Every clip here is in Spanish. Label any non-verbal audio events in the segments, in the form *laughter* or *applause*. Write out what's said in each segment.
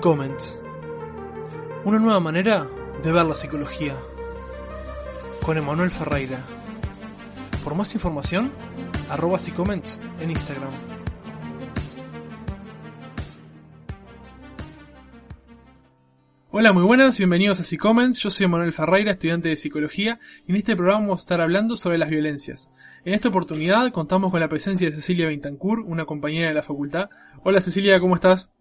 Comments. Una nueva manera de ver la psicología. Con Emanuel Ferreira. Por más información, arroba Comments en Instagram. Hola, muy buenas, bienvenidos a Comments. Yo soy Emanuel Ferreira, estudiante de psicología, y en este programa vamos a estar hablando sobre las violencias. En esta oportunidad contamos con la presencia de Cecilia Beintancourt, una compañera de la facultad. Hola Cecilia, ¿cómo estás?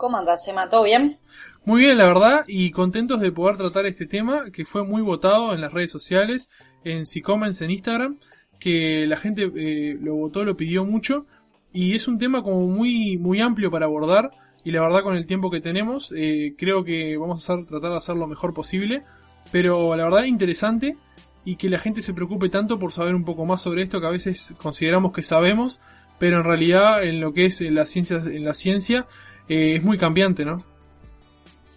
¿Cómo andas, Emma? ¿Todo bien? Muy bien, la verdad, y contentos de poder tratar este tema que fue muy votado en las redes sociales, en Comments en Instagram, que la gente eh, lo votó, lo pidió mucho, y es un tema como muy, muy amplio para abordar, y la verdad con el tiempo que tenemos, eh, creo que vamos a hacer, tratar de hacer lo mejor posible, pero la verdad interesante, y que la gente se preocupe tanto por saber un poco más sobre esto que a veces consideramos que sabemos, pero en realidad en lo que es la ciencia, en la ciencia eh, es muy cambiante, ¿no?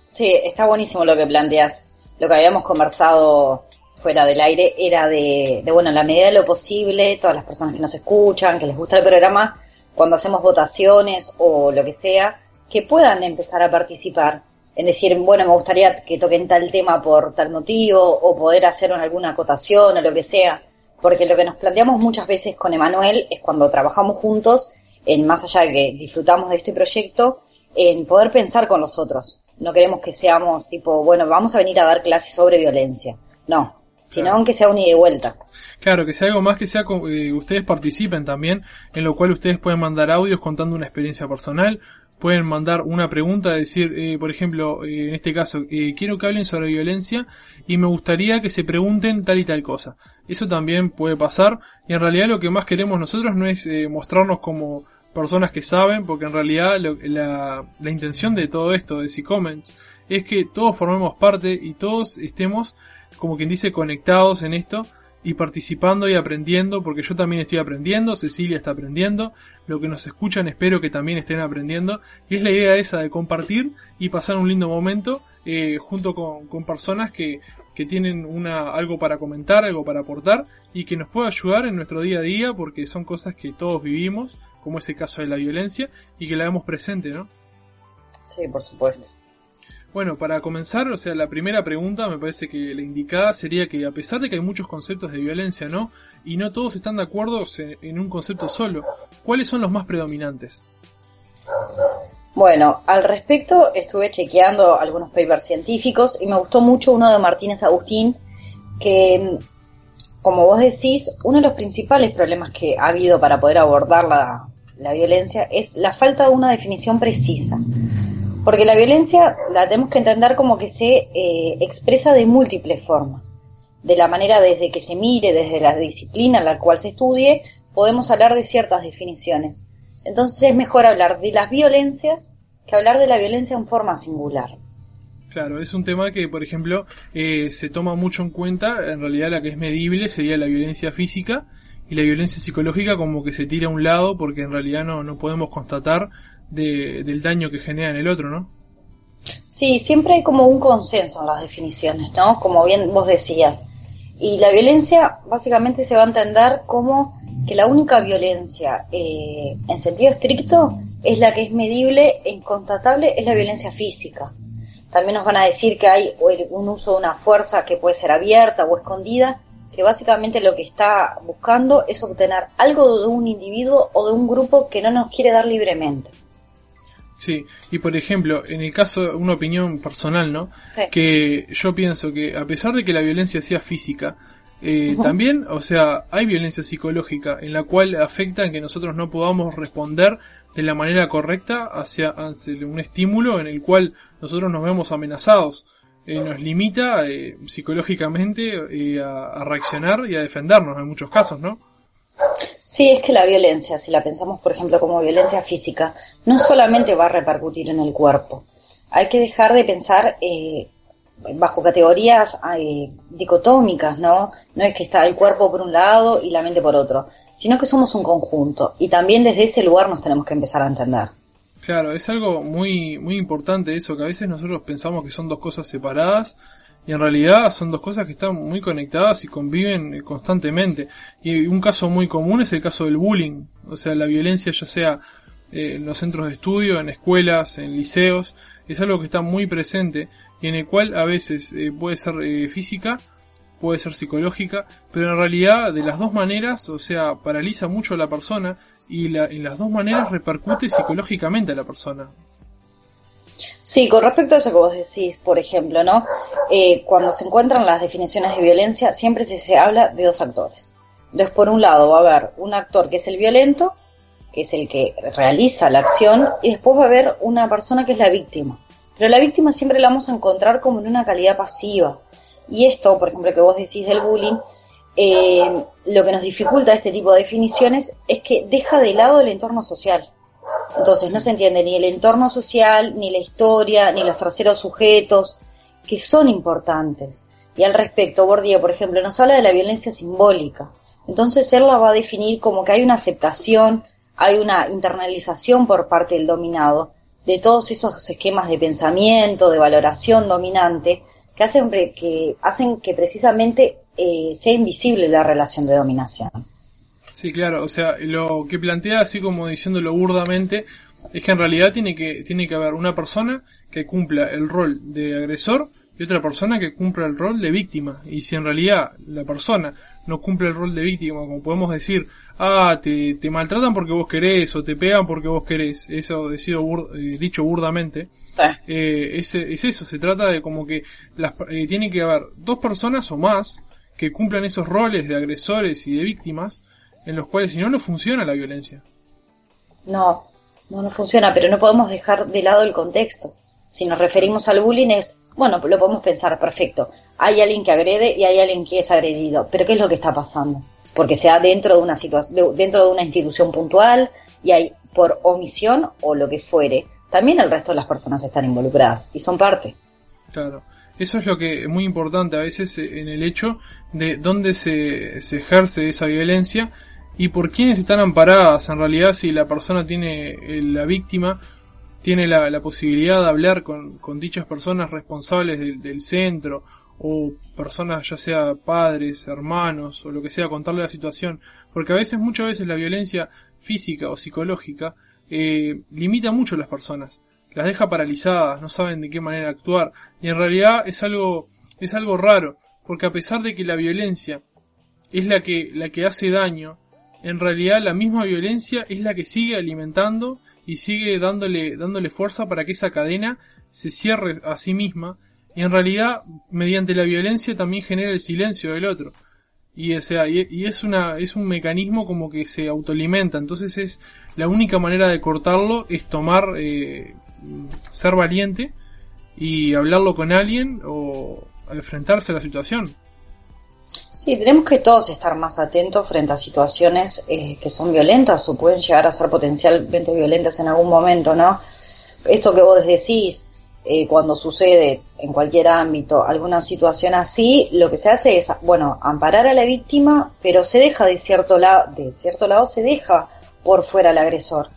Sí, está buenísimo lo que planteas. Lo que habíamos conversado fuera del aire era de, bueno, en la medida de lo posible, todas las personas que nos escuchan, que les gusta el programa, cuando hacemos votaciones o lo que sea, que puedan empezar a participar. En decir, bueno, me gustaría que toquen tal tema por tal motivo, o poder hacer alguna acotación o lo que sea. Porque lo que nos planteamos muchas veces con Emanuel es cuando trabajamos juntos, en más allá de que disfrutamos de este proyecto, en poder pensar con los otros. No queremos que seamos tipo, bueno, vamos a venir a dar clases sobre violencia. No, sino aunque sea un ida y vuelta. Claro, que sea algo más que sea eh, ustedes participen también, en lo cual ustedes pueden mandar audios contando una experiencia personal, pueden mandar una pregunta, decir, eh, por ejemplo, eh, en este caso, quiero que hablen sobre violencia y me gustaría que se pregunten tal y tal cosa. Eso también puede pasar y en realidad lo que más queremos nosotros no es mostrarnos como personas que saben, porque en realidad la, la, intención de todo esto, de C-Comments, es que todos formemos parte y todos estemos, como quien dice, conectados en esto y participando y aprendiendo, porque yo también estoy aprendiendo, Cecilia está aprendiendo, lo que nos escuchan espero que también estén aprendiendo, y es la idea esa de compartir y pasar un lindo momento eh, junto con, con personas que, que tienen una, algo para comentar, algo para aportar y que nos pueda ayudar en nuestro día a día porque son cosas que todos vivimos, como es el caso de la violencia, y que la vemos presente, ¿no? Sí, por supuesto. Bueno, para comenzar, o sea, la primera pregunta me parece que la indicada sería que a pesar de que hay muchos conceptos de violencia, ¿no? Y no todos están de acuerdo en un concepto solo, ¿cuáles son los más predominantes? Bueno, al respecto estuve chequeando algunos papers científicos y me gustó mucho uno de Martínez Agustín, que, como vos decís, uno de los principales problemas que ha habido para poder abordar la, violencia es la falta de una definición precisa. Porque la violencia la tenemos que entender como que se eh, expresa de múltiples formas. De la manera desde que se mire, desde la disciplina en la cual se estudie, podemos hablar de ciertas definiciones. Entonces es mejor hablar de las violencias que hablar de la violencia en forma singular. Claro, es un tema que, por ejemplo, eh, se toma mucho en cuenta. En realidad, la que es medible sería la violencia física y la violencia psicológica, como que se tira a un lado porque en realidad no, no podemos constatar del daño que genera en el otro, ¿no? Sí, siempre hay como un consenso en las definiciones, ¿no? Como bien vos decías. Y la violencia básicamente se va a entender como que la única violencia eh, en sentido estricto es la que es medible e inconstatable, es la violencia física. También nos van a decir que hay un uso de una fuerza que puede ser abierta o escondida, que básicamente lo que está buscando es obtener algo de un individuo o de un grupo que no nos quiere dar libremente. Sí, y por ejemplo, en el caso de una opinión personal, ¿no? Que yo pienso que a pesar de que la violencia sea física, eh, También, o sea, hay violencia psicológica en la cual afecta en que nosotros no podamos responder de la manera correcta hacia, un estímulo en el cual nosotros nos vemos amenazados. Eh, nos limita eh, psicológicamente eh, a, a, reaccionar y a defendernos en muchos casos, ¿no? Sí, es que la violencia, si la pensamos por ejemplo como violencia física, no solamente va a repercutir en el cuerpo. Hay que dejar de pensar eh, bajo categorías eh, dicotómicas, ¿no? No es que está el cuerpo por un lado y la mente por otro, sino que somos un conjunto y también desde ese lugar nos tenemos que empezar a entender. Claro, es algo muy muy importante eso, que a veces nosotros pensamos que son dos cosas separadas y en realidad son dos cosas que están muy conectadas y conviven constantemente. Y un caso muy común es el caso del bullying, o sea, la violencia ya sea eh, en los centros de estudio, en escuelas, en liceos, es algo que está muy presente y en el cual a veces eh, puede ser eh, física, puede ser psicológica, pero en realidad de las dos maneras, o sea, paraliza mucho a la persona y la, en las dos maneras repercute psicológicamente a la persona. Sí, con respecto a eso que vos decís, por ejemplo, ¿no? Eh, cuando se encuentran las definiciones de violencia, siempre se, se habla de dos actores. Entonces, por un lado va a haber un actor que es el violento, que es el que realiza la acción, y después va a haber una persona que es la víctima. Pero la víctima siempre la vamos a encontrar como en una calidad pasiva. Y esto, por ejemplo, que vos decís del bullying, eh, lo que nos dificulta este tipo de definiciones es que deja de lado el entorno social. Entonces no se entiende ni el entorno social, ni la historia, ni los terceros sujetos, que son importantes. Y al respecto, Bordia, por ejemplo, nos habla de la violencia simbólica. Entonces él la va a definir como que hay una aceptación, hay una internalización por parte del dominado de todos esos esquemas de pensamiento, de valoración dominante, que hacen que, hacen que precisamente eh, sea invisible la relación de dominación. Sí, claro, o sea, lo que plantea, así como diciéndolo burdamente, es que en realidad tiene que, tiene que haber una persona que cumpla el rol de agresor y otra persona que cumpla el rol de víctima. Y si en realidad la persona no cumple el rol de víctima, como podemos decir, ah, te, te maltratan porque vos querés o te pegan porque vos querés, eso decido eh, dicho burdamente, eh, es, es, eso, se trata de como que las, eh, tiene que haber dos personas o más que cumplan esos roles de agresores y de víctimas en los cuales si no, no funciona la violencia. No, no, no funciona, pero no podemos dejar de lado el contexto. Si nos referimos al bullying es, bueno, lo podemos pensar, perfecto. Hay alguien que agrede y hay alguien que es agredido, pero ¿qué es lo que está pasando? Porque se da dentro de una situación, dentro de una institución puntual y hay por omisión o lo que fuere. También el resto de las personas están involucradas y son parte. Claro. Eso es lo que es muy importante a veces eh, en el hecho de dónde se, ejerce esa violencia y por quiénes están amparadas. En realidad, si la persona tiene, eh, la víctima, tiene la, posibilidad de hablar con, con dichas personas responsables del, centro o personas ya sea padres, hermanos o lo que sea, contarle la situación. Porque a veces, muchas veces la violencia física o psicológica eh, limita mucho a las personas. Las deja paralizadas, no saben de qué manera actuar. Y en realidad es algo, es algo raro. Porque a pesar de que la violencia es la que, la que hace daño, en realidad la misma violencia es la que sigue alimentando y sigue dándole, dándole fuerza para que esa cadena se cierre a sí misma y en realidad mediante la violencia también genera el silencio del otro. Y, o sea, es una, es un mecanismo como que se autoalimenta, entonces es la única manera de cortarlo es tomar, eh, ser valiente y hablarlo con alguien o enfrentarse a la situación. Sí, tenemos que todos estar más atentos frente a situaciones eh, que son violentas o pueden llegar a ser potencialmente violentas en algún momento, ¿no? Esto que vos decís, eh, cuando sucede en cualquier ámbito alguna situación así, lo que se hace es, bueno, amparar a la víctima, pero se deja de cierto lado, de cierto lado se deja por fuera al agresor.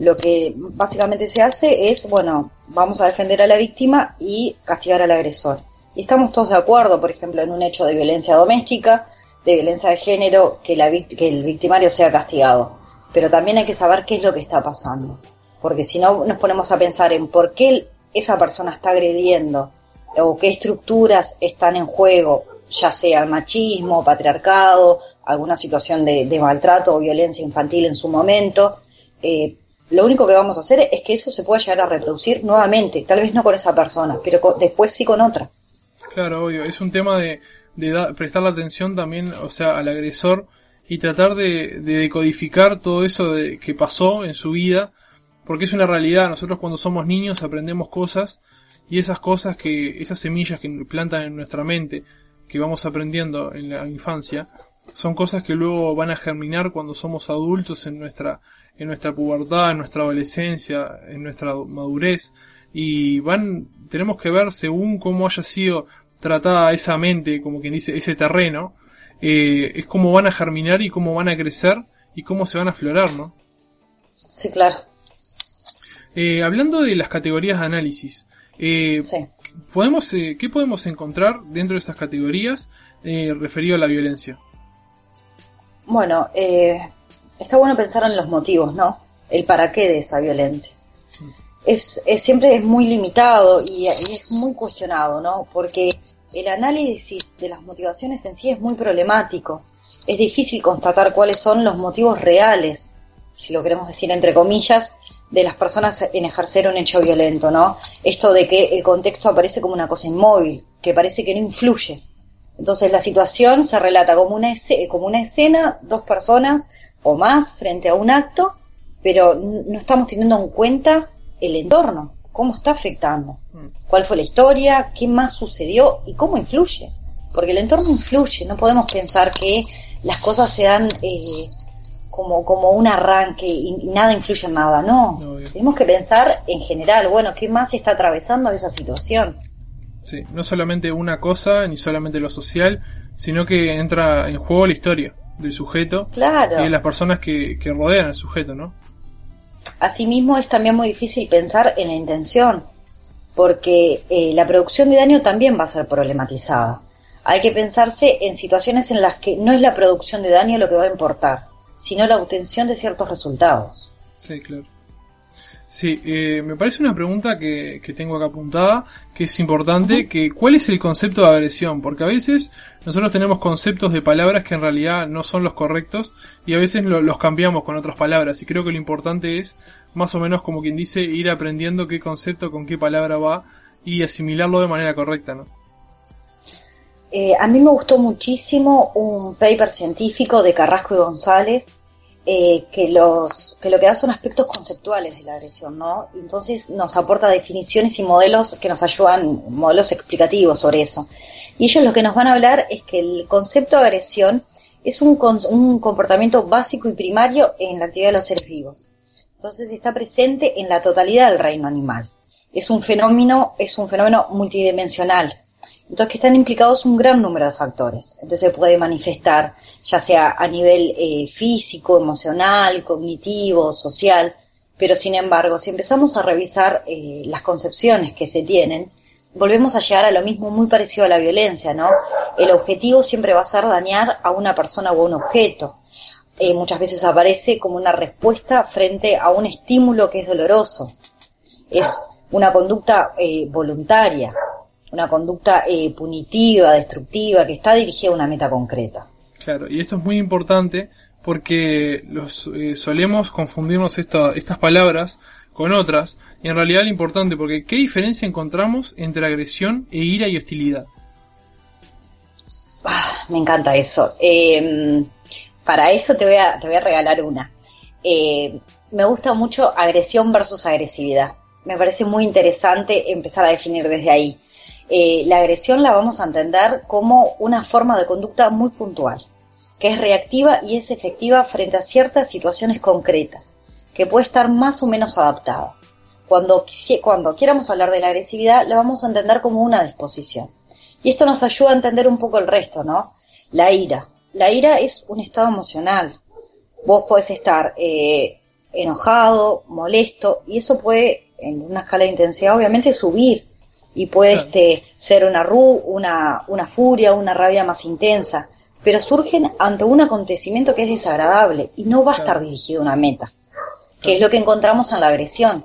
Lo que básicamente se hace es, bueno, vamos a defender a la víctima y castigar al agresor y estamos todos de acuerdo, por ejemplo, en un hecho de violencia doméstica, de violencia de género, que, la, que el victimario sea castigado. Pero también hay que saber qué es lo que está pasando. Porque si no nos ponemos a pensar en por qué esa persona está agrediendo o qué estructuras están en juego, ya sea machismo, patriarcado, alguna situación de, maltrato o violencia infantil en su momento, eh, lo único que vamos a hacer es que eso se pueda llegar a reproducir nuevamente, tal vez no con esa persona, pero después sí con otra. Claro, obvio. Es un tema de, de prestar la atención también, o sea, al agresor y tratar de, de decodificar todo eso de, que pasó en su vida, porque es una realidad. Nosotros cuando somos niños aprendemos cosas y esas cosas que, esas semillas que plantan en nuestra mente, que vamos aprendiendo en la infancia, son cosas que luego van a germinar cuando somos adultos en nuestra, en nuestra pubertad, en nuestra adolescencia, en nuestra madurez y van, tenemos que ver según cómo haya sido tratada esa mente, como quien dice, ese terreno, eh, es cómo van a germinar y cómo van a crecer y cómo se van a aflorar, ¿no? Sí, claro. Eh, hablando de las categorías de análisis, eh, podemos, eh, ¿qué podemos encontrar dentro de esas categorías referido a la violencia? Bueno, está bueno pensar en los motivos, ¿no? el para qué de esa violencia. Es, siempre es muy limitado y, es muy cuestionado, ¿no? Porque el análisis de las motivaciones en sí es muy problemático. Es difícil constatar cuáles son los motivos reales, si lo queremos decir entre comillas, de las personas en ejercer un hecho violento, ¿no? Esto de que el contexto aparece como una cosa inmóvil, que parece que no influye. Entonces la situación se relata como una, como una escena, dos personas o más frente a un acto, pero no estamos teniendo en cuenta el entorno, cómo está afectando, mm. cuál fue la historia, qué más sucedió y cómo influye. Porque el entorno influye, no podemos pensar que las cosas se dan eh, como, como un arranque y, nada influye en nada, no. Tenemos que pensar en general, bueno, ¿qué más está atravesando esa situación? Sí, no solamente una cosa, ni solamente lo social, sino que entra en juego la historia del sujeto claro. y de las personas que, que rodean al sujeto, ¿no? Asimismo, es también muy difícil pensar en la intención, porque eh, la producción de daño también va a ser problematizada. Hay que pensarse en situaciones en las que no es la producción de daño lo que va a importar, sino la obtención de ciertos resultados. Sí, claro. Sí, eh, me parece una pregunta que, que, tengo acá apuntada, que es importante, que ¿cuál es el concepto de agresión? Porque a veces nosotros tenemos conceptos de palabras que en realidad no son los correctos y a veces los cambiamos con otras palabras y creo que lo importante es más o menos como quien dice ir aprendiendo qué concepto con qué palabra va y asimilarlo de manera correcta, ¿no? Eh, a mí me gustó muchísimo un paper científico de Carrasco y González eh, que, los, que lo que da son aspectos conceptuales de la agresión, ¿no? Entonces nos aporta definiciones y modelos que nos ayudan, modelos explicativos sobre eso. Y ellos lo que nos van a hablar es que el concepto de agresión es un, un comportamiento básico y primario en la actividad de los seres vivos. Entonces está presente en la totalidad del reino animal. Es un fenómeno, es un fenómeno multidimensional, entonces que están implicados un gran número de factores. Entonces se puede manifestar ya sea a nivel eh, físico, emocional, cognitivo, social, pero sin embargo, si empezamos a revisar eh, las concepciones que se tienen, volvemos a llegar a lo mismo muy parecido a la violencia, ¿no? El objetivo siempre va a ser dañar a una persona o a un objeto. Eh, muchas veces aparece como una respuesta frente a un estímulo que es doloroso. Es una conducta voluntaria una conducta eh, punitiva, destructiva, que está dirigida a una meta concreta. Claro, y esto es muy importante porque los, eh, solemos confundirnos estas palabras con otras, y en realidad lo importante, porque ¿qué diferencia encontramos entre agresión e ira y hostilidad? Ah, me encanta eso. Em, para eso te voy a, te voy a regalar una. Eh, me gusta mucho agresión versus agresividad. Me parece muy interesante empezar a definir desde ahí. Eh, la agresión la vamos a entender como una forma de conducta muy puntual, que es reactiva y es efectiva frente a ciertas situaciones concretas, que puede estar más o menos adaptada. Cuando, cuando quieramos hablar de la agresividad, la vamos a entender como una disposición. Y esto nos ayuda a entender un poco el resto, ¿no? La ira. La ira es un estado emocional. Vos podés estar eh, enojado, molesto, y eso puede, en una escala de intensidad, obviamente, subir y puede este, ser una, ru, una, una furia, una rabia más intensa, pero surgen ante un acontecimiento que es desagradable y no va a estar dirigido a una meta, que es lo que encontramos en la agresión.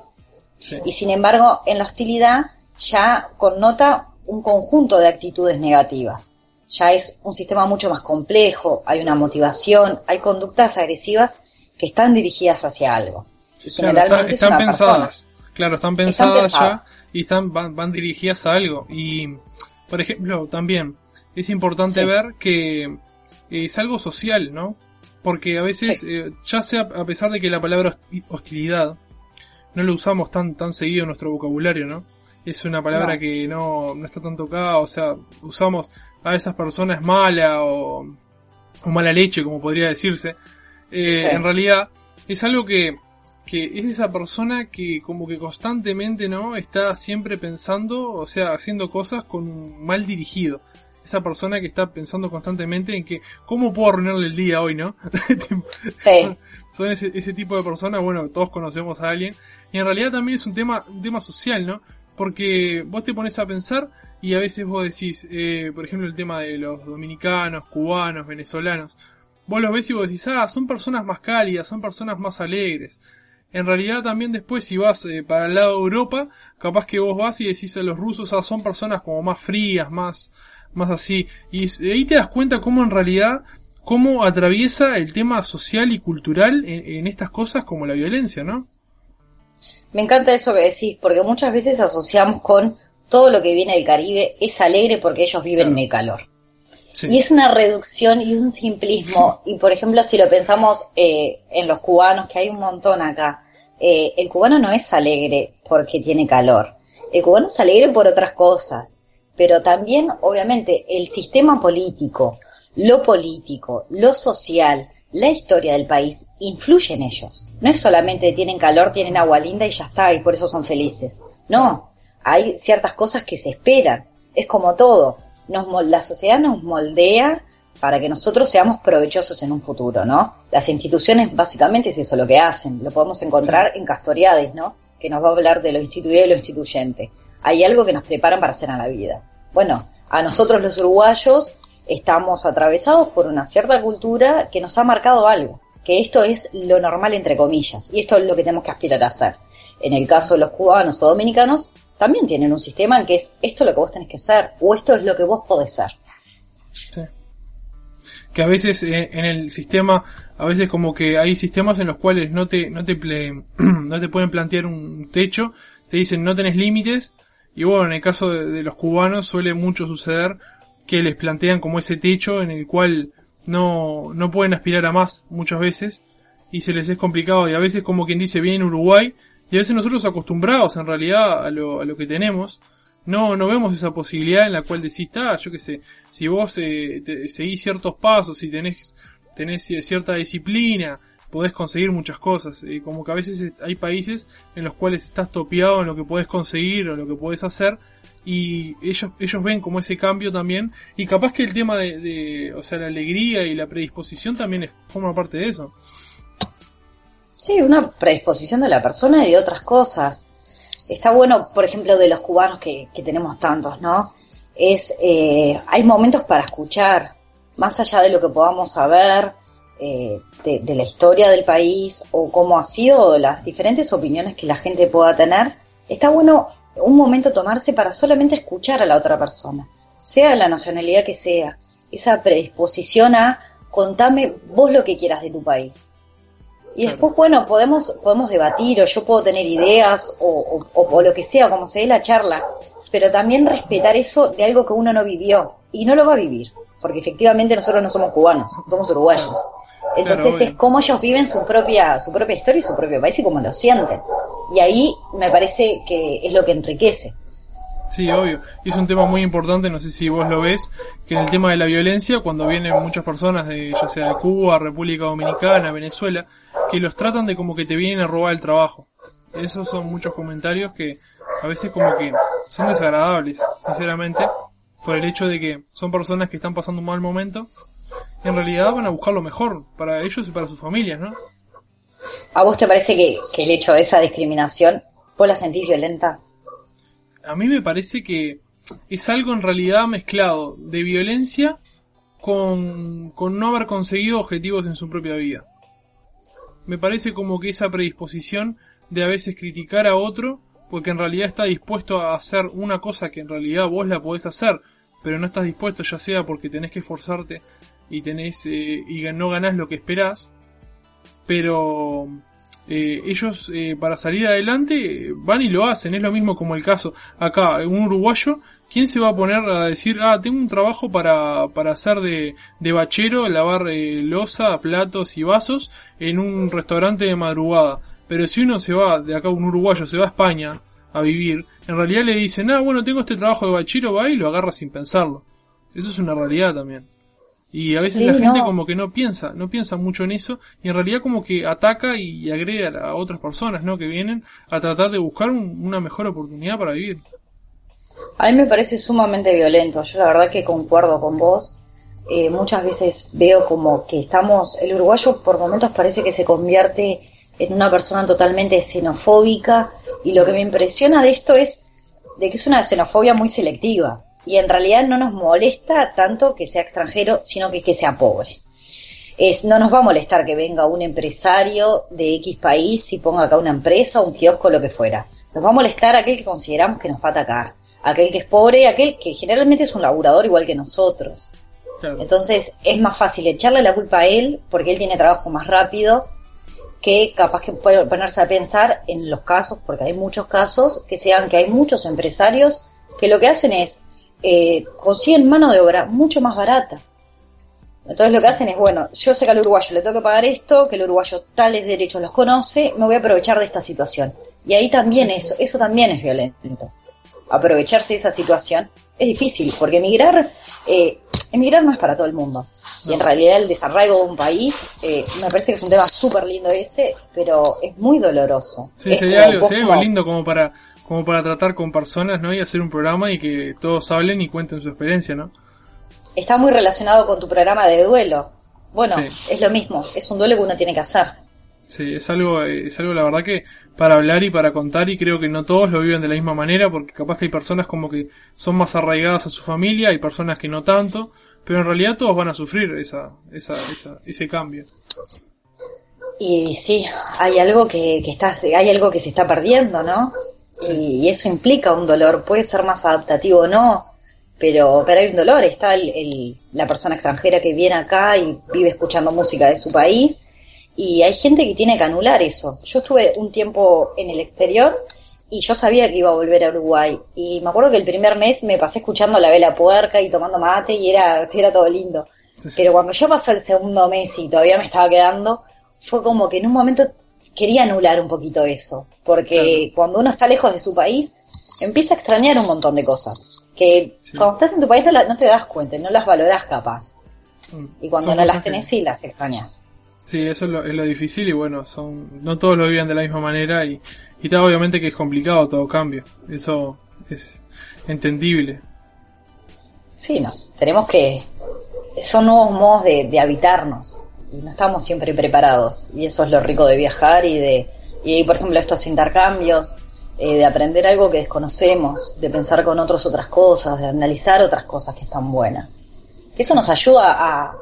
Y sin embargo, en la hostilidad ya connota un conjunto de actitudes negativas. Ya es un sistema mucho más complejo, hay una motivación, hay conductas agresivas que están dirigidas hacia algo. generalmente están pensadas. Claro, están pensadas, ya y están van, dirigidas a algo. Y, por ejemplo, también es importante ver que es algo social, ¿no? Porque a veces, eh, ya sea a pesar de que la palabra hostilidad no lo usamos tan, tan seguido en nuestro vocabulario, ¿no? Es una palabra que no, no está tan tocada, o sea, usamos a esas personas mala o, o mala leche, como podría decirse. Eh, en realidad, es algo que que es esa persona que como que constantemente, ¿no? Está siempre pensando, o sea, haciendo cosas con un mal dirigido. Esa persona que está pensando constantemente en que, ¿cómo puedo arruinarle el día hoy, no? *laughs* son, ese, tipo de personas, bueno, todos conocemos a alguien. Y en realidad también es un tema, un tema social, ¿no? Porque vos te pones a pensar y a veces vos decís, eh, por ejemplo, el tema de los dominicanos, cubanos, venezolanos. Vos los ves y vos decís, ah, son personas más cálidas, son personas más alegres en realidad también después si vas eh, para el lado de Europa, capaz que vos vas y decís a los rusos, ah, son personas como más frías, más, más así. Y ahí te das cuenta cómo en realidad, cómo atraviesa el tema social y cultural en, estas cosas como la violencia, ¿no? Me encanta eso que decís, porque muchas veces asociamos con todo lo que viene del Caribe es alegre porque ellos viven en el calor. Y es una reducción y un simplismo. Y por ejemplo, si lo pensamos eh, en los cubanos, que hay un montón acá, eh, el cubano no es alegre porque tiene calor. El cubano es alegre por otras cosas. Pero también, obviamente, el sistema político, lo político, lo social, la historia del país influye en ellos. No es solamente tienen calor, tienen agua linda y ya está, y por eso son felices. No, hay ciertas cosas que se esperan. Es como todo nos, la sociedad nos moldea para que nosotros seamos provechosos en un futuro, ¿no? Las instituciones básicamente es eso lo que hacen, lo podemos encontrar en Castoriades, ¿no? Que nos va a hablar de lo instituido y lo instituyente. Hay algo que nos preparan para hacer en la vida. Bueno, a nosotros los uruguayos estamos atravesados por una cierta cultura que nos ha marcado algo, que esto es lo normal entre comillas, y esto es lo que tenemos que aspirar a hacer. En el caso de los cubanos o dominicanos, también tienen un sistema en que es esto es lo que vos tenés que ser o esto es lo que vos podés ser. Sí. Que a veces eh, en el sistema, a veces como que hay sistemas en los cuales no te, no te, *clears throat* no te pueden plantear un techo, te dicen no tenés límites, y bueno, en el caso de, los cubanos suele mucho suceder que les plantean como ese techo en el cual no, no pueden aspirar a más muchas veces, y se les es complicado, y a veces como quien dice, bien Uruguay, y a veces nosotros acostumbrados en realidad a lo, a lo que tenemos, no, no vemos esa posibilidad en la cual decís, ah, yo qué sé, si vos eh, seguís ciertos pasos, si tenés, tenés cierta disciplina, podés conseguir muchas cosas. y como que a veces hay países en los cuales estás topeado en lo que podés conseguir o lo que podés hacer, y ellos, ellos ven como ese cambio también, y capaz que el tema de, de o sea, la alegría y la predisposición también es, forma parte de eso. Sí, una predisposición de la persona y de otras cosas. Está bueno, por ejemplo, de los cubanos que, tenemos tantos, ¿no? Es, eh, hay momentos para escuchar, más allá de lo que podamos saber eh, de, la historia del país o cómo ha sido las diferentes opiniones que la gente pueda tener, está bueno un momento tomarse para solamente escuchar a la otra persona, sea la nacionalidad que sea, esa predisposición a contame vos lo que quieras de tu país. Y después, bueno, podemos, podemos debatir o yo puedo tener ideas o, o, lo que sea, como se dé la charla, pero también respetar eso de algo que uno no vivió y no lo va a vivir, porque efectivamente nosotros no somos cubanos, somos uruguayos. Entonces es como ellos viven su propia, su propia historia y su propio país y cómo lo sienten. Y ahí me parece que es lo que enriquece. Sí, obvio. Y es un tema muy importante, no sé si vos lo ves, que en el tema de la violencia, cuando vienen muchas personas de, ya sea de Cuba, República Dominicana, Venezuela, que los tratan de como que te vienen a robar el trabajo. Esos son muchos comentarios que a veces como que son desagradables, sinceramente, por el hecho de que son personas que están pasando un mal momento en realidad van a buscar lo mejor para ellos y para sus familias, ¿no? ¿A vos te parece que, que el hecho de esa discriminación, vos la sentís violenta? A mí me parece que es algo en realidad mezclado de violencia con, con no haber conseguido objetivos en su propia vida me parece como que esa predisposición de a veces criticar a otro, porque en realidad está dispuesto a hacer una cosa que en realidad vos la podés hacer, pero no estás dispuesto ya sea porque tenés que esforzarte y tenés eh, y no ganás lo que esperás, pero eh, ellos eh, para salir adelante van y lo hacen, es lo mismo como el caso acá, un uruguayo ¿Quién se va a poner a decir, ah, tengo un trabajo para, para hacer de, de bachero, lavar eh, losa, platos y vasos en un restaurante de madrugada? Pero si uno se va, de acá un uruguayo, se va a España a vivir, en realidad le dicen, ah, bueno, tengo este trabajo de bachero, va y lo agarra sin pensarlo. Eso es una realidad también. Y a veces la gente como que no piensa, no piensa mucho en eso, y en realidad como que ataca y agrede a, otras personas, ¿no? Que vienen a tratar de buscar una mejor oportunidad para vivir. A mí me parece sumamente violento. Yo la verdad que concuerdo con vos. Eh, muchas veces veo como que estamos, el uruguayo por momentos parece que se convierte en una persona totalmente xenofóbica y lo que me impresiona de esto es de que es una xenofobia muy selectiva y en realidad no nos molesta tanto que sea extranjero, sino que que sea pobre. es no nos va a molestar que venga un empresario de X país y ponga acá una empresa, un kiosco, lo que fuera. Nos va a molestar aquel que consideramos que nos va a atacar, aquel que es pobre, aquel que generalmente es un laburador igual que nosotros. Entonces es más fácil echarle la culpa a él porque él tiene trabajo más rápido que capaz que puede ponerse a pensar en los casos, porque hay muchos casos, que sean que hay muchos empresarios que lo que hacen es eh, consiguen mano de obra mucho más barata. Entonces lo que hacen es, bueno, yo sé que al uruguayo le tengo que pagar esto, que el uruguayo tales derechos los conoce, me voy a aprovechar de esta situación. Y ahí también eso, eso también es violento. Aprovecharse de esa situación es difícil, porque emigrar, eh, emigrar no es para todo el mundo. Y en realidad el desarraigo de un país, eh, me parece que es un tema súper lindo ese, pero es muy doloroso. Sí, sería algo, sería algo lindo como para, como para tratar con personas, ¿no? Y hacer un programa y que todos hablen y cuenten su experiencia, ¿no? está muy relacionado con tu programa de duelo. Bueno, es lo mismo, es un duelo que uno tiene que hacer. Sí, es algo, es algo la verdad que para hablar y para contar y creo que no todos lo viven de la misma manera porque capaz que hay personas como que son más arraigadas a su familia, hay personas que no tanto, pero en realidad todos van a sufrir esa, esa, ese cambio. Y sí, hay algo que, que está, hay algo que se está perdiendo, ¿no? Y, y, eso implica un dolor, puede ser más adaptativo o no, pero, pero hay un dolor, está el, la persona extranjera que viene acá y vive escuchando música de su país y hay gente que tiene que anular eso. Yo estuve un tiempo en el exterior y yo sabía que iba a volver a Uruguay y me acuerdo que el primer mes me pasé escuchando la vela puerca y tomando mate y era, era todo lindo. Pero cuando ya pasó el segundo mes y todavía me estaba quedando, fue como que en un momento quería anular un poquito eso, porque cuando uno está lejos de su país, empieza a extrañar un montón de cosas que cuando estás en tu país no, te das cuenta, no las valoras capaz. Mm. Y cuando no las tenés, sí las extrañas. Sí, eso es lo, es lo, difícil y bueno, son no todos lo viven de la misma manera y, y está obviamente que es complicado todo cambio. Eso es entendible. Sí, nos tenemos que... Son nuevos modos de, de habitarnos y no estamos siempre preparados y eso es lo rico de viajar y de... Y por ejemplo estos intercambios, eh, de aprender algo que desconocemos, de pensar con otros otras cosas, de analizar otras cosas que están buenas. Eso nos ayuda a,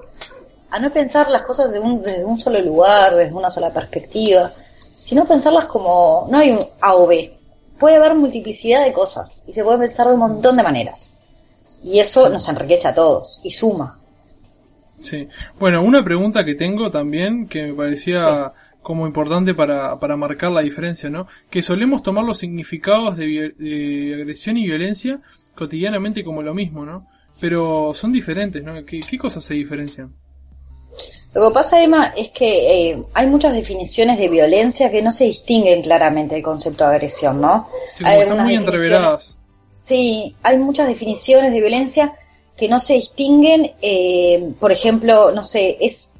a no pensar las cosas de un, desde un solo lugar, desde una sola perspectiva, sino pensarlas como no hay un A o B. Puede haber multiplicidad de cosas y se puede pensar de un montón de maneras. Y eso nos enriquece a todos y suma. Sí. Bueno, una pregunta que tengo también que me parecía como importante para, para marcar la diferencia, ¿no? Que solemos tomar los significados de, agresión y violencia cotidianamente como lo mismo, ¿no? Pero son diferentes, ¿no? ¿Qué, cosas se diferencian? Lo que pasa, Emma, es que eh, hay muchas definiciones de violencia que no se distinguen claramente del concepto de agresión, ¿no? hay están muy entreveradas. Sí, hay muchas definiciones de violencia que no se distinguen, eh, por ejemplo, no sé, es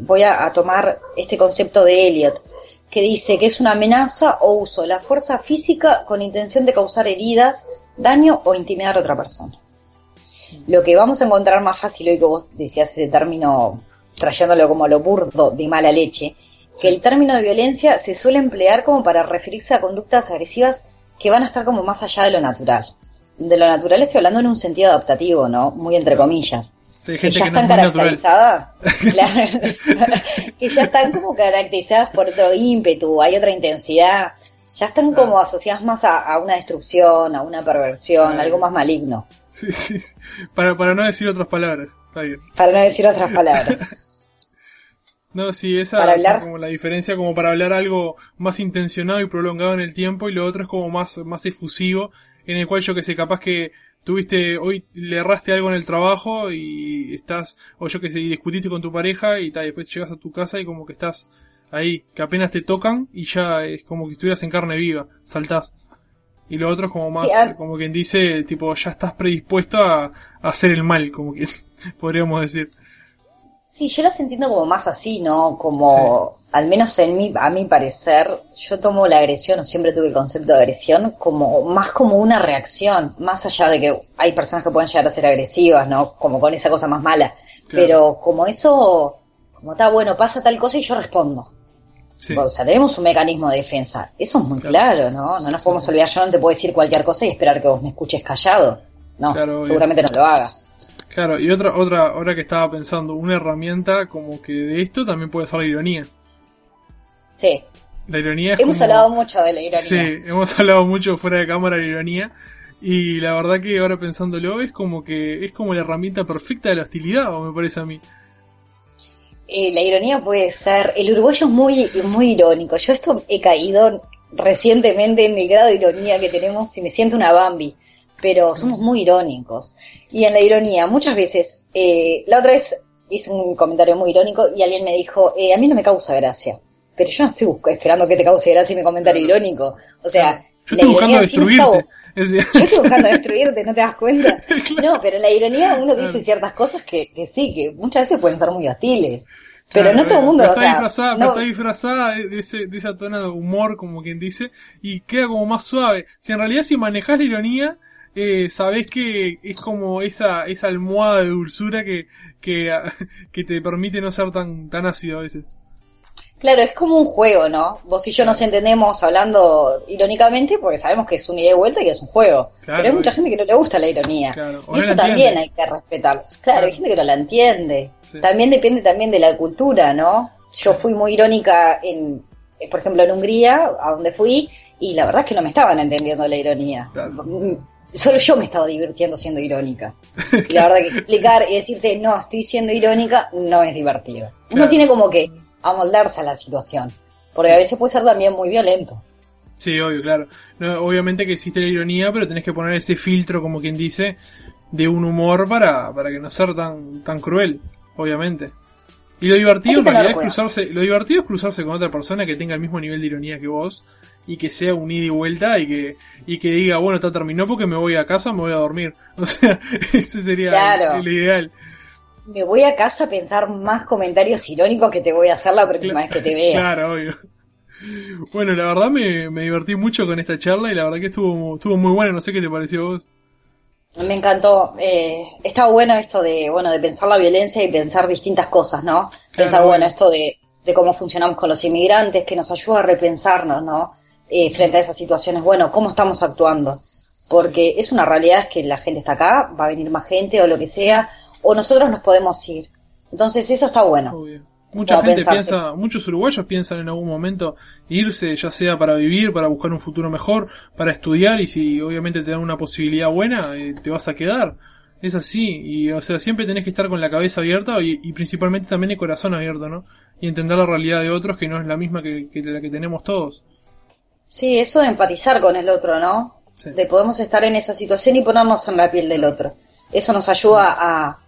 voy a, tomar este concepto de Eliot, que dice que es una amenaza o uso de la fuerza física con intención de causar heridas, daño o intimidar a otra persona. Lo que vamos a encontrar más fácil hoy que vos decías ese término trayéndolo como lo burdo de mala leche, que el término de violencia se suele emplear como para referirse a conductas agresivas que van a estar como más allá de lo natural. De lo natural estoy hablando en un sentido adaptativo, ¿no? Muy entre comillas. Que ya están caracterizadas, *laughs* que ya están como caracterizadas por otro ímpetu, hay otra intensidad, ya están como asociadas más a, una destrucción, a una perversión, algo más maligno. Sí, sí, para, para no decir otras palabras, está bien. Para no decir otras palabras. *laughs* No, sí, esa es como la diferencia como para hablar algo más intencionado y prolongado en el tiempo y lo otro es como más, más efusivo, en el cual yo que sé, capaz que tuviste, hoy le erraste algo en el trabajo y estás, o yo que sé, y discutiste con tu pareja y tal, después llegas a tu casa y como que estás ahí, que apenas te tocan y ya es como que estuvieras en carne viva, saltás. Y lo otro es como más, como quien dice, tipo, ya estás predispuesto a, a hacer el mal, como que *laughs* podríamos decir. Sí, yo las entiendo como más así, ¿no? Como, al menos en mi, a mi parecer, yo tomo la agresión, o siempre tuve el concepto de agresión, como, más como una reacción, más allá de que hay personas que pueden llegar a ser agresivas, ¿no? Como con esa cosa más mala. Pero como eso, como está bueno, pasa tal cosa y yo respondo. O sea, tenemos un mecanismo de defensa. Eso es muy claro, ¿no? No nos podemos olvidar, yo no te puedo decir cualquier cosa y esperar que vos me escuches callado. No, seguramente no lo hagas. Claro, y otra, otra, ahora que estaba pensando, una herramienta como que de esto también puede ser la ironía. Sí. La ironía es Hemos como- hablado mucho de la ironía. Sí, hemos hablado mucho fuera de cámara de la ironía. Y la verdad que ahora pensándolo es como que es como la herramienta perfecta de la hostilidad, o me parece a mí. Eh, la ironía puede ser, el uruguayo es muy, muy irónico. Yo esto he caído recientemente en el grado de ironía que tenemos y me siento una Bambi, pero somos muy irónicos. Y en la ironía, muchas veces, eh, la otra vez hice un comentario muy irónico y alguien me dijo, eh, a mí no me causa gracia, pero yo no estoy busc- esperando que te cause gracia mi comentario Claro. irónico. O sea, Yo la estoy buscando no yo estoy buscando *laughs* destruirte, ¿no te das cuenta? Claro. No, pero en la ironía uno dice Claro. ciertas cosas que, que sí, que muchas veces pueden ser muy hostiles. Pero Claro, no todo el mundo, pero o está sea, disfrazada, pero no- está disfrazada de, ese, de esa tona de humor, como quien dice, y queda como más suave. Si en realidad si manejas la ironía, eh, sabés que es como esa, esa almohada de dulzura que, que, *laughs* que te permite no ser tan, tan ácido a veces. Claro, es como un juego, ¿no? Vos y yo nos entendemos hablando irónicamente porque sabemos que es una ida y vuelta y que es un juego. Claro, pero hay mucha gente que no le gusta la ironía. Claro, y eso también hay que respetarlo. Claro, hay gente que no la entiende. Sí. También depende también de la cultura, ¿no? Yo fui muy irónica en, eh, por ejemplo, en Hungría, a donde fui, y la verdad es que no me estaban entendiendo la ironía. Claro. Mm, Solo yo me estaba divirtiendo siendo irónica. *laughs* Y la verdad que explicar y decirte, no, estoy siendo irónica, no es divertido. Uno tiene como que amoldarse a la situación. Porque a veces puede ser también muy violento. Sí, obvio, claro. No, obviamente que existe la ironía, pero tenés que poner ese filtro, como quien dice, de un humor para, para que no ser tan, tan cruel, obviamente. Y lo divertido en realidad es cruzarse, lo divertido es cruzarse con otra persona que tenga el mismo nivel de ironía que vos y que sea un ida y vuelta y que, y que diga, bueno, está terminó porque me voy a casa, me voy a dormir. *laughs* O sea, *laughs* ese sería Claro. el, el ideal. Me voy a casa a pensar más comentarios irónicos que te voy a hacer la próxima vez que te vea. Claro, obvio. Bueno, la verdad me, me divertí mucho con esta charla y la verdad que estuvo, estuvo muy buena, no sé qué te pareció a vos. Me encantó. Eh, está bueno esto de, bueno, de pensar la violencia y pensar distintas cosas, ¿no? pensar, bueno, esto de, de cómo funcionamos con los inmigrantes, que nos ayuda a repensarnos, ¿no? Eh, frente a esas situaciones, bueno, cómo estamos actuando. Porque es una realidad que la gente está acá, va a venir más gente o lo que sea, o nosotros nos podemos ir. Entonces eso está bueno. Obvio. Mucha gente pensarse. piensa, muchos uruguayos piensan en algún momento irse, ya sea para vivir, para buscar un futuro mejor, para estudiar y si obviamente te dan una posibilidad buena, eh, te vas a quedar. Es así, y o sea, siempre tenés que estar con la cabeza abierta y, y principalmente también el corazón abierto, ¿no? Y entender la realidad de otros que no es la misma que, que la que tenemos todos. Sí, eso de empatizar con el otro, ¿no? Sí. De podemos estar en esa situación y ponernos en la piel del otro. Eso nos ayuda a,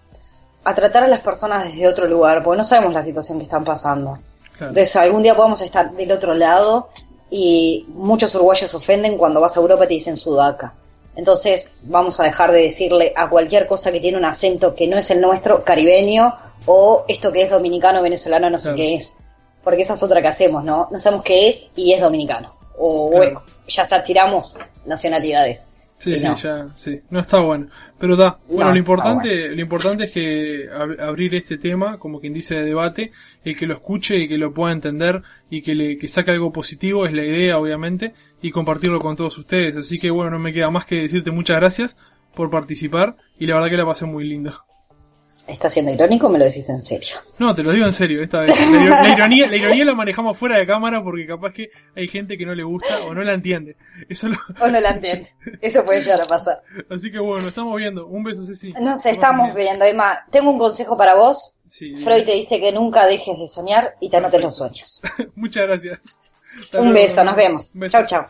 a tratar a las personas desde otro lugar, porque no sabemos la situación que están pasando. Claro. Entonces, algún día podemos estar del otro lado y muchos uruguayos se ofenden cuando vas a Europa y te dicen sudaca. Entonces, vamos a dejar de decirle a cualquier cosa que tiene un acento que no es el nuestro, caribeño, o esto que es dominicano, venezolano, no sé qué es. Porque esa es otra que hacemos, ¿no? No sabemos qué es y es dominicano. O Claro. bueno, ya está, tiramos nacionalidades. Sí, sí, no. ya, sí. No está bueno. Pero da. Bueno, No, lo importante, lo importante es que ab- abrir este tema, como quien dice, de debate, y que lo escuche y que lo pueda entender y que le, que saque algo positivo, es la idea, obviamente, y compartirlo con todos ustedes. Así que bueno, no me queda más que decirte muchas gracias por participar y la verdad que la pasé muy lindo. ¿Está siendo irónico o me lo decís en serio? No, te lo digo en serio esta vez. La, iro- la ironía, la ironía la manejamos fuera de cámara porque capaz que hay gente que no le gusta o no la entiende. Eso lo, O no la entiendo. Eso puede llegar a pasar. así que bueno, estamos viendo. Un beso, Ceci. Nos estamos bien. viendo, Emma. Tengo un consejo para vos. Sí. Freud te dice que nunca dejes de soñar y te anotes los sueños. *laughs* Muchas gracias. Hasta Un luego. beso, nos vemos. Chau. Chau.